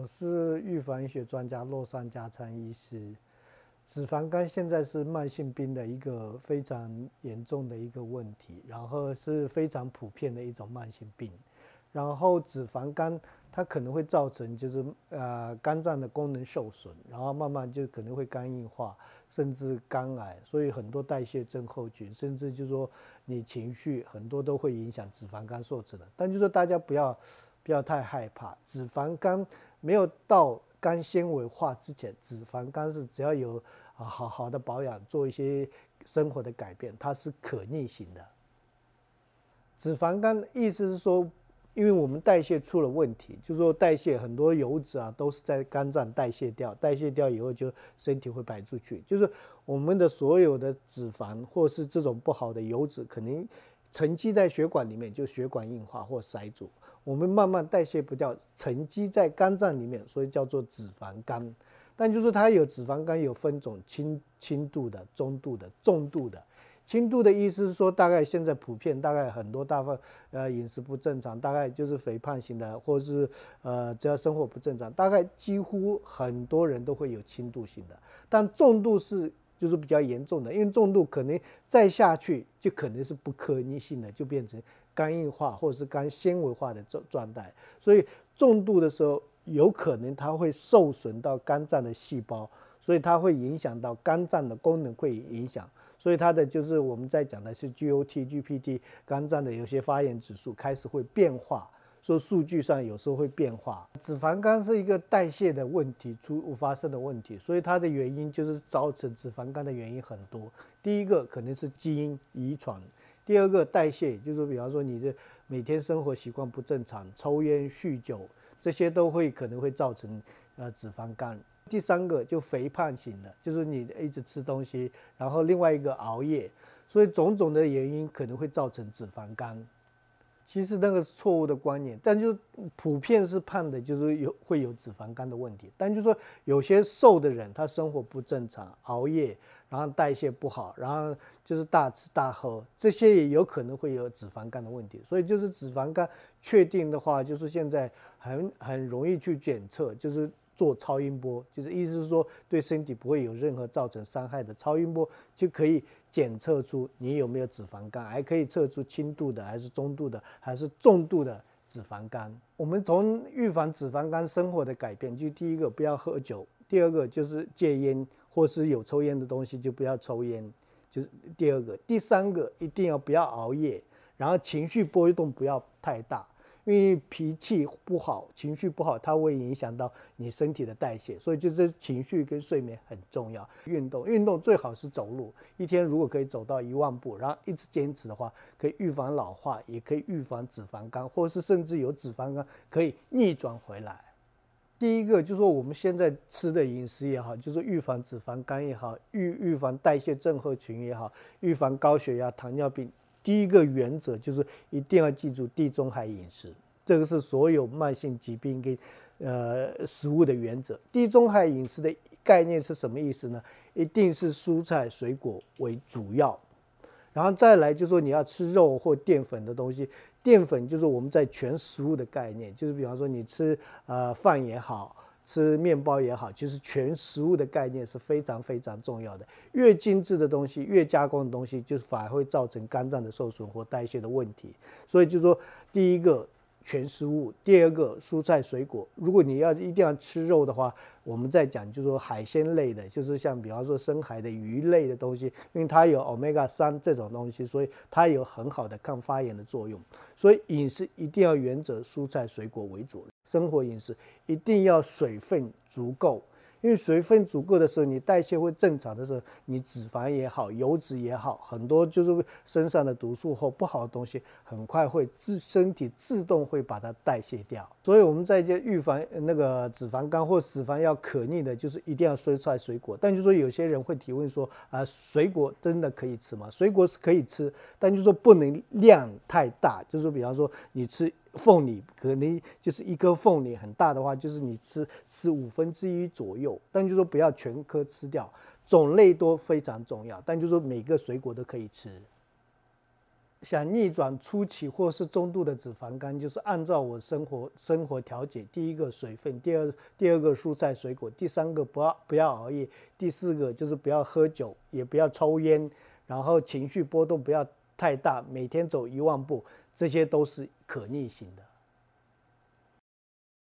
我是预防医学专家洛山加参医师。脂肪肝现在是慢性病的一个非常严重的一个问题，然后是非常普遍的一种慢性病。然后脂肪肝它可能会造成就是呃肝脏的功能受损，然后慢慢就可能会肝硬化，甚至肝癌。所以很多代谢症候群，甚至就说你情绪很多都会影响脂肪肝受损的。但就说大家不要不要太害怕，脂肪肝没有到。肝纤维化之前，脂肪肝是只要有啊好好的保养，做一些生活的改变，它是可逆行的。脂肪肝意思是说，因为我们代谢出了问题，就是说代谢很多油脂啊都是在肝脏代谢掉，代谢掉以后就身体会排出去，就是我们的所有的脂肪或是这种不好的油脂，可能沉积在血管里面，就血管硬化或塞住。我们慢慢代谢不掉，沉积在肝脏里面，所以叫做脂肪肝。但就是它有脂肪肝有分种，轻轻度的、中度的、重度的。轻度的意思是说，大概现在普遍，大概很多大部呃饮食不正常，大概就是肥胖型的，或者是呃只要生活不正常，大概几乎很多人都会有轻度型的。但重度是就是比较严重的，因为重度可能再下去就可能是不可逆性的，就变成。肝硬化或者是肝纤维化的状状态，所以重度的时候有可能它会受损到肝脏的细胞，所以它会影响到肝脏的功能会影响，所以它的就是我们在讲的是 GOT、GPT，肝脏的有些发炎指数开始会变化，说数据上有时候会变化。脂肪肝是一个代谢的问题出发生的问题，所以它的原因就是造成脂肪肝的原因很多。第一个可能是基因遗传。第二个代谢，就是比方说你的每天生活习惯不正常，抽烟、酗酒，这些都会可能会造成呃脂肪肝。第三个就肥胖型的，就是你一直吃东西，然后另外一个熬夜，所以种种的原因可能会造成脂肪肝。其实那个是错误的观念，但就是普遍是胖的，就是有会有脂肪肝的问题。但就说有些瘦的人，他生活不正常，熬夜，然后代谢不好，然后就是大吃大喝，这些也有可能会有脂肪肝的问题。所以就是脂肪肝确定的话，就是现在很很容易去检测，就是。做超音波，就是意思是说对身体不会有任何造成伤害的超音波，就可以检测出你有没有脂肪肝，还可以测出轻度的还是中度的还是重度的脂肪肝。我们从预防脂肪肝生活的改变，就第一个不要喝酒，第二个就是戒烟，或是有抽烟的东西就不要抽烟，就是第二个，第三个一定要不要熬夜，然后情绪波动不要太大。因为脾气不好，情绪不好，它会影响到你身体的代谢，所以就是情绪跟睡眠很重要。运动，运动最好是走路，一天如果可以走到一万步，然后一直坚持的话，可以预防老化，也可以预防脂肪肝，或是甚至有脂肪肝可以逆转回来。第一个就是说我们现在吃的饮食也好，就是预防脂肪肝也好，预预防代谢症候群也好，预防高血压、糖尿病。第一个原则就是一定要记住地中海饮食，这个是所有慢性疾病跟呃食物的原则。地中海饮食的概念是什么意思呢？一定是蔬菜水果为主要，然后再来就说你要吃肉或淀粉的东西，淀粉就是我们在全食物的概念，就是比方说你吃呃饭也好。吃面包也好，其实全食物的概念是非常非常重要的。越精致的东西，越加工的东西，就是反而会造成肝脏的受损或代谢的问题。所以就说，第一个。全食物，第二个蔬菜水果。如果你要一定要吃肉的话，我们再讲就是说海鲜类的，就是像比方说深海的鱼类的东西，因为它有 omega 三这种东西，所以它有很好的抗发炎的作用。所以饮食一定要原则蔬菜水果为主，生活饮食一定要水分足够。因为水分足够的时候，你代谢会正常的时候，你脂肪也好，油脂也好，很多就是身上的毒素或不好的东西，很快会自身体自动会把它代谢掉。所以我们在这预防那个脂肪肝或脂肪要可逆的，就是一定要蔬菜水果。但就说有些人会提问说啊，水果真的可以吃吗？水果是可以吃，但就说不能量太大。就是说，比方说你吃。凤梨可能就是一颗凤梨很大的话，就是你吃吃五分之一左右，但就说不要全颗吃掉，种类多非常重要，但就说每个水果都可以吃。想逆转初期或是中度的脂肪肝，就是按照我生活生活调节：第一个水分，第二第二个蔬菜水果，第三个不要不要熬夜，第四个就是不要喝酒，也不要抽烟，然后情绪波动不要太大，每天走一万步，这些都是可逆性的。